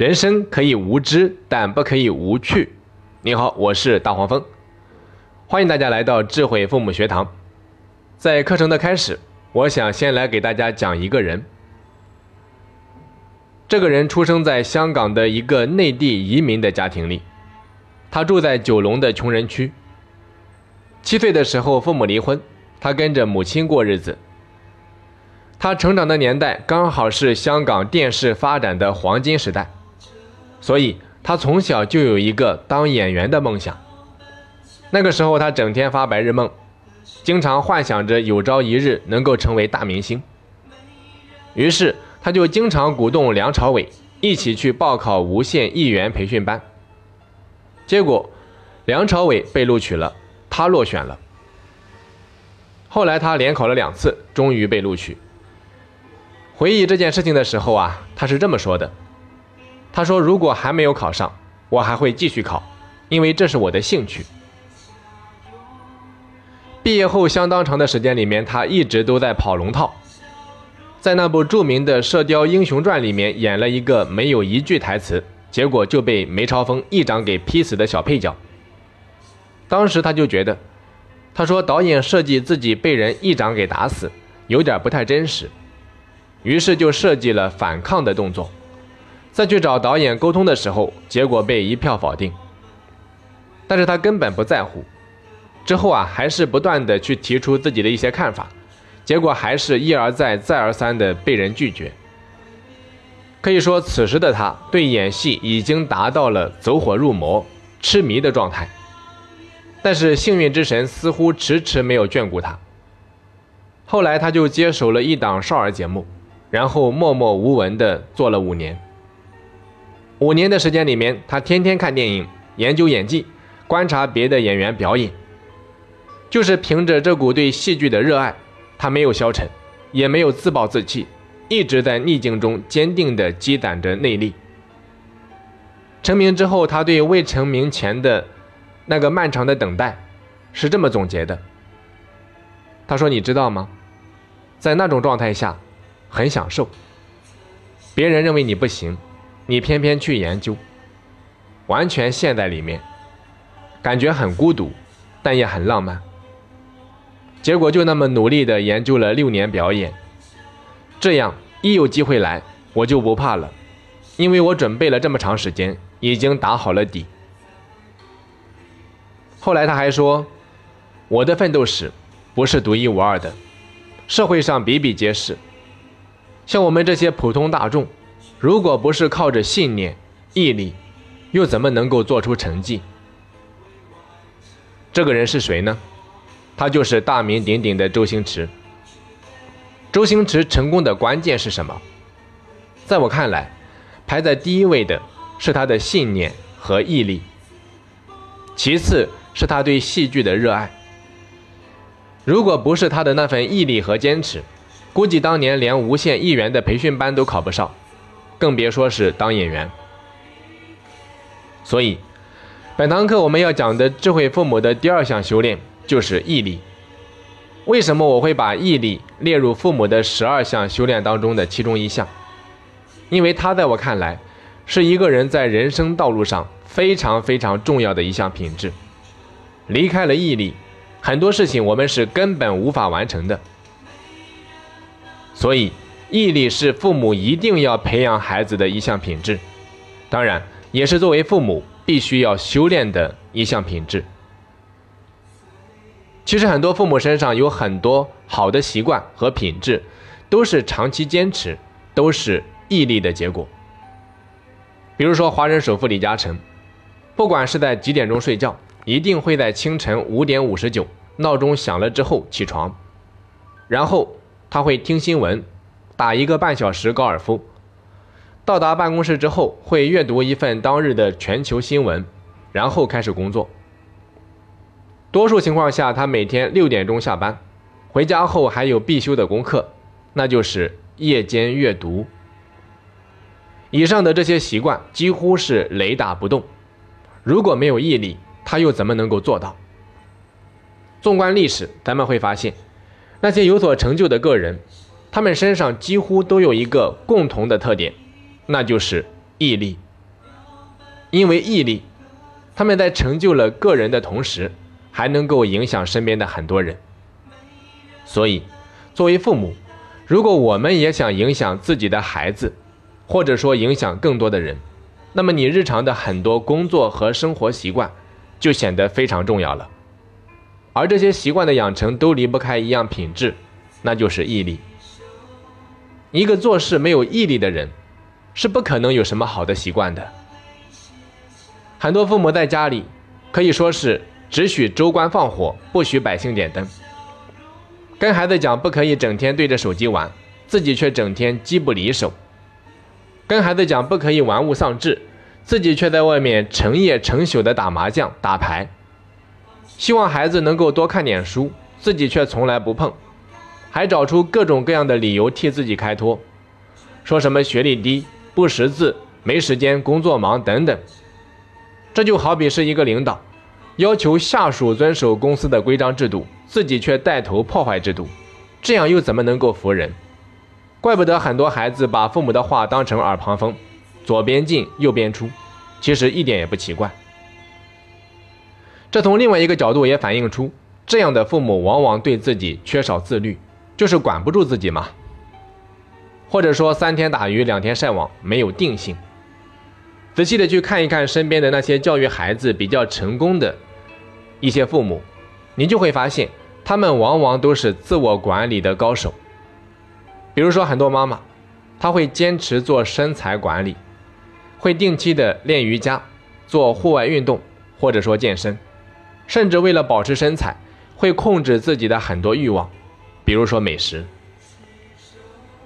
人生可以无知，但不可以无趣。你好，我是大黄蜂，欢迎大家来到智慧父母学堂。在课程的开始，我想先来给大家讲一个人。这个人出生在香港的一个内地移民的家庭里，他住在九龙的穷人区。七岁的时候，父母离婚，他跟着母亲过日子。他成长的年代刚好是香港电视发展的黄金时代。所以，他从小就有一个当演员的梦想。那个时候，他整天发白日梦，经常幻想着有朝一日能够成为大明星。于是，他就经常鼓动梁朝伟一起去报考无线艺员培训班。结果，梁朝伟被录取了，他落选了。后来，他连考了两次，终于被录取。回忆这件事情的时候啊，他是这么说的。他说：“如果还没有考上，我还会继续考，因为这是我的兴趣。”毕业后相当长的时间里面，他一直都在跑龙套，在那部著名的《射雕英雄传》里面演了一个没有一句台词，结果就被梅超风一掌给劈死的小配角。当时他就觉得，他说导演设计自己被人一掌给打死，有点不太真实，于是就设计了反抗的动作。再去找导演沟通的时候，结果被一票否定。但是他根本不在乎。之后啊，还是不断的去提出自己的一些看法，结果还是一而再、再而三的被人拒绝。可以说，此时的他对演戏已经达到了走火入魔、痴迷的状态。但是幸运之神似乎迟迟没有眷顾他。后来他就接手了一档少儿节目，然后默默无闻的做了五年。五年的时间里面，他天天看电影，研究演技，观察别的演员表演。就是凭着这股对戏剧的热爱，他没有消沉，也没有自暴自弃，一直在逆境中坚定地积攒着内力。成名之后，他对未成名前的那个漫长的等待，是这么总结的。他说：“你知道吗？在那种状态下，很享受。别人认为你不行。”你偏偏去研究，完全陷在里面，感觉很孤独，但也很浪漫。结果就那么努力的研究了六年表演，这样一有机会来，我就不怕了，因为我准备了这么长时间，已经打好了底。后来他还说，我的奋斗史不是独一无二的，社会上比比皆是，像我们这些普通大众。如果不是靠着信念、毅力，又怎么能够做出成绩？这个人是谁呢？他就是大名鼎鼎的周星驰。周星驰成功的关键是什么？在我看来，排在第一位的是他的信念和毅力，其次是他对戏剧的热爱。如果不是他的那份毅力和坚持，估计当年连无线艺员的培训班都考不上。更别说是当演员。所以，本堂课我们要讲的智慧父母的第二项修炼就是毅力。为什么我会把毅力列入父母的十二项修炼当中的其中一项？因为它在我看来，是一个人在人生道路上非常非常重要的一项品质。离开了毅力，很多事情我们是根本无法完成的。所以。毅力是父母一定要培养孩子的一项品质，当然也是作为父母必须要修炼的一项品质。其实很多父母身上有很多好的习惯和品质，都是长期坚持，都是毅力的结果。比如说华人首富李嘉诚，不管是在几点钟睡觉，一定会在清晨五点五十九闹钟响了之后起床，然后他会听新闻。打一个半小时高尔夫，到达办公室之后会阅读一份当日的全球新闻，然后开始工作。多数情况下，他每天六点钟下班，回家后还有必修的功课，那就是夜间阅读。以上的这些习惯几乎是雷打不动。如果没有毅力，他又怎么能够做到？纵观历史，咱们会发现，那些有所成就的个人。他们身上几乎都有一个共同的特点，那就是毅力。因为毅力，他们在成就了个人的同时，还能够影响身边的很多人。所以，作为父母，如果我们也想影响自己的孩子，或者说影响更多的人，那么你日常的很多工作和生活习惯就显得非常重要了。而这些习惯的养成都离不开一样品质，那就是毅力。一个做事没有毅力的人，是不可能有什么好的习惯的。很多父母在家里可以说是只许州官放火，不许百姓点灯。跟孩子讲不可以整天对着手机玩，自己却整天机不离手；跟孩子讲不可以玩物丧志，自己却在外面成夜成宿的打麻将、打牌。希望孩子能够多看点书，自己却从来不碰，还找出各种各样的理由替自己开脱，说什么学历低、不识字、没时间、工作忙等等。这就好比是一个领导，要求下属遵守公司的规章制度，自己却带头破坏制度，这样又怎么能够服人？怪不得很多孩子把父母的话当成耳旁风，左边进右边出，其实一点也不奇怪。这从另外一个角度也反映出，这样的父母往往对自己缺少自律，就是管不住自己嘛。或者说三天打鱼两天晒网，没有定性。仔细的去看一看身边的那些教育孩子比较成功的一些父母，你就会发现，他们往往都是自我管理的高手。比如说很多妈妈，她会坚持做身材管理，会定期的练瑜伽，做户外运动，或者说健身。甚至为了保持身材，会控制自己的很多欲望，比如说美食。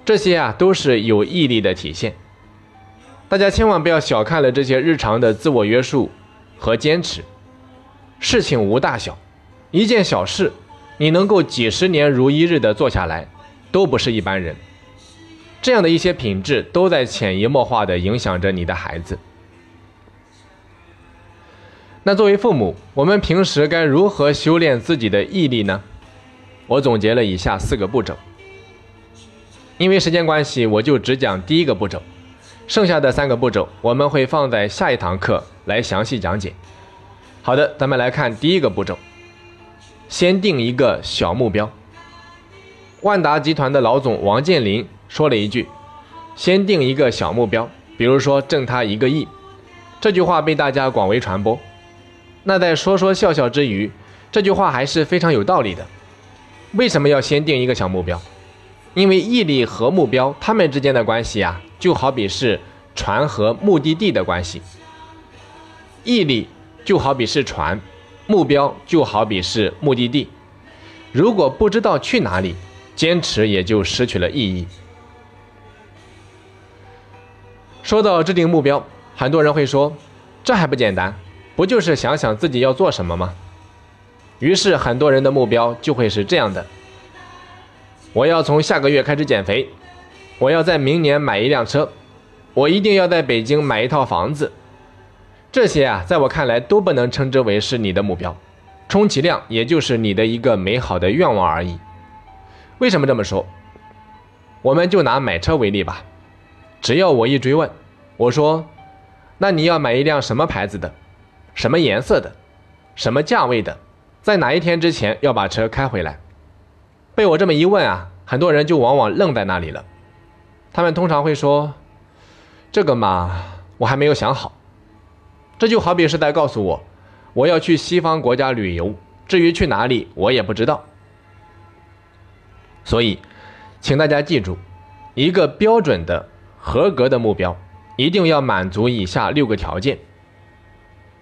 这些啊都是有毅力的体现。大家千万不要小看了这些日常的自我约束和坚持。事情无大小，一件小事，你能够几十年如一日的做下来，都不是一般人。这样的一些品质，都在潜移默化的影响着你的孩子。那作为父母，我们平时该如何修炼自己的毅力呢？我总结了以下四个步骤。因为时间关系，我就只讲第一个步骤，剩下的三个步骤我们会放在下一堂课来详细讲解。好的，咱们来看第一个步骤，先定一个小目标。万达集团的老总王健林说了一句：“先定一个小目标，比如说挣他一个亿。”这句话被大家广为传播。那在说说笑笑之余，这句话还是非常有道理的。为什么要先定一个小目标？因为毅力和目标，它们之间的关系啊，就好比是船和目的地的关系。毅力就好比是船，目标就好比是目的地。如果不知道去哪里，坚持也就失去了意义。说到制定目标，很多人会说，这还不简单？不就是想想自己要做什么吗？于是很多人的目标就会是这样的：我要从下个月开始减肥，我要在明年买一辆车，我一定要在北京买一套房子。这些啊，在我看来都不能称之为是你的目标，充其量也就是你的一个美好的愿望而已。为什么这么说？我们就拿买车为例吧。只要我一追问，我说：“那你要买一辆什么牌子的？”什么颜色的，什么价位的，在哪一天之前要把车开回来？被我这么一问啊，很多人就往往愣在那里了。他们通常会说：“这个嘛，我还没有想好。”这就好比是在告诉我，我要去西方国家旅游，至于去哪里，我也不知道。所以，请大家记住，一个标准的、合格的目标，一定要满足以下六个条件。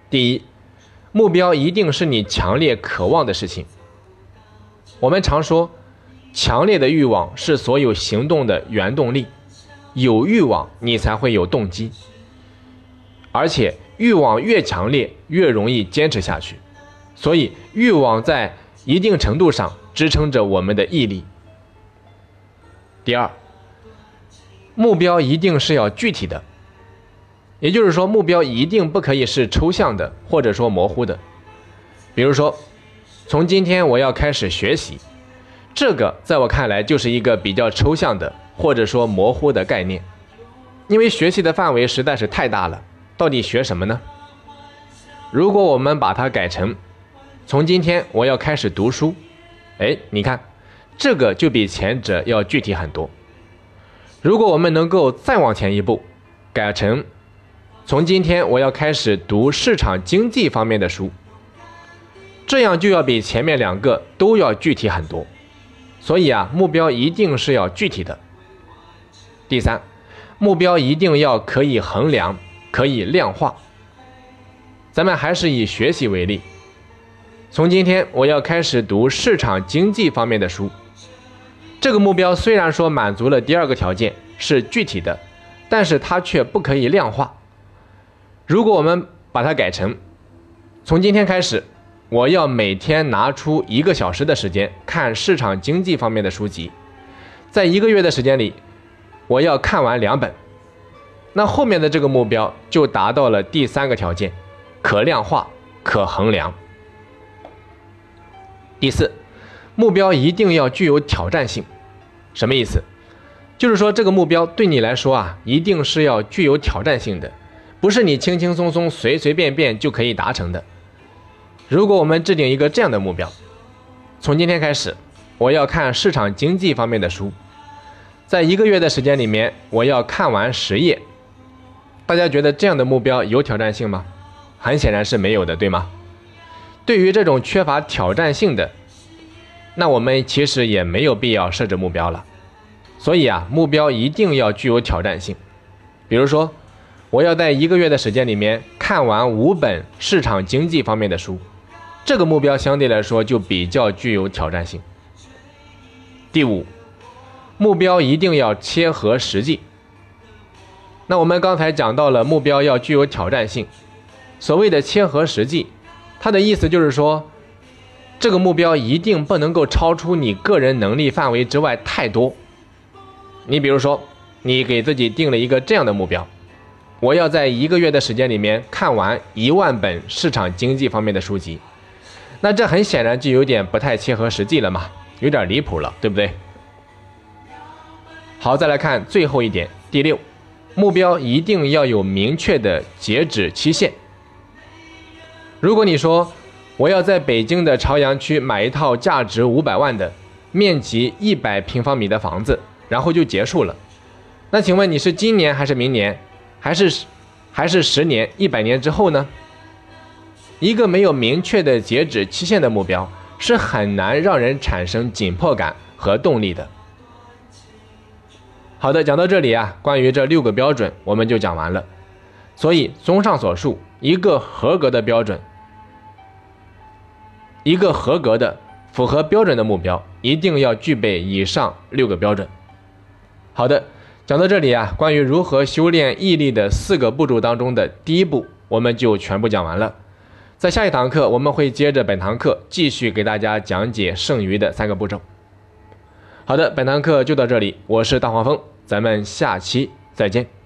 第一，目标一定是你强烈渴望的事情。我们常说，强烈的欲望是所有行动的原动力。有欲望，你才会有动机。而且，欲望越强烈，越容易坚持下去。所以，欲望在一定程度上支撑着我们的毅力。第二，目标一定是要具体的。也就是说，目标一定不可以是抽象的，或者说模糊的。比如说，从今天我要开始学习，这个在我看来就是一个比较抽象的，或者说模糊的概念。因为学习的范围实在是太大了，到底学什么呢？如果我们把它改成从今天我要开始读书，哎，你看，这个就比前者要具体很多。如果我们能够再往前一步，改成从今天我要开始读市场经济方面的书，这样就要比前面两个都要具体很多。所以啊，目标一定是要具体的。第三，目标一定要可以衡量、可以量化。咱们还是以学习为例，从今天我要开始读市场经济方面的书。这个目标虽然说满足了第二个条件，是具体的，但是它却不可以量化。如果我们把它改成，从今天开始，我要每天拿出一个小时的时间看市场经济方面的书籍，在一个月的时间里，我要看完两本，那后面的这个目标就达到了第三个条件，可量化、可衡量。第四，目标一定要具有挑战性。什么意思？就是说这个目标对你来说啊，一定是要具有挑战性的，不是你轻轻松松、随随便便就可以达成的。如果我们制定一个这样的目标，从今天开始，我要看市场经济方面的书，在一个月的时间里面，我要看完十页。大家觉得这样的目标有挑战性吗？很显然是没有的，对吗？对于这种缺乏挑战性的。那我们其实也没有必要设置目标了，所以啊，目标一定要具有挑战性。比如说，我要在一个月的时间里面看完五本市场经济方面的书，这个目标相对来说就比较具有挑战性。第五，目标一定要切合实际。那我们刚才讲到了目标要具有挑战性，所谓的切合实际，它的意思就是说。这个目标一定不能够超出你个人能力范围之外太多。你比如说，你给自己定了一个这样的目标：我要在一个月的时间里面看完一万本市场经济方面的书籍。那这很显然就有点不太切合实际了嘛，有点离谱了，对不对？好，再来看最后一点，第六，目标一定要有明确的截止期限。如果你说，我要在北京的朝阳区买一套价值五百万的、面积一百平方米的房子，然后就结束了。那请问你是今年还是明年，还是还是十年、一百年之后呢？一个没有明确的截止期限的目标，是很难让人产生紧迫感和动力的。好的，讲到这里啊，关于这六个标准我们就讲完了。所以，综上所述，一个合格的标准。一个合格的、符合标准的目标，一定要具备以上六个标准。好的，讲到这里啊，关于如何修炼毅力的四个步骤当中的第一步，我们就全部讲完了。在下一堂课，我们会接着本堂课继续给大家讲解剩余的三个步骤。好的，本堂课就到这里，我是大黄蜂，咱们下期再见。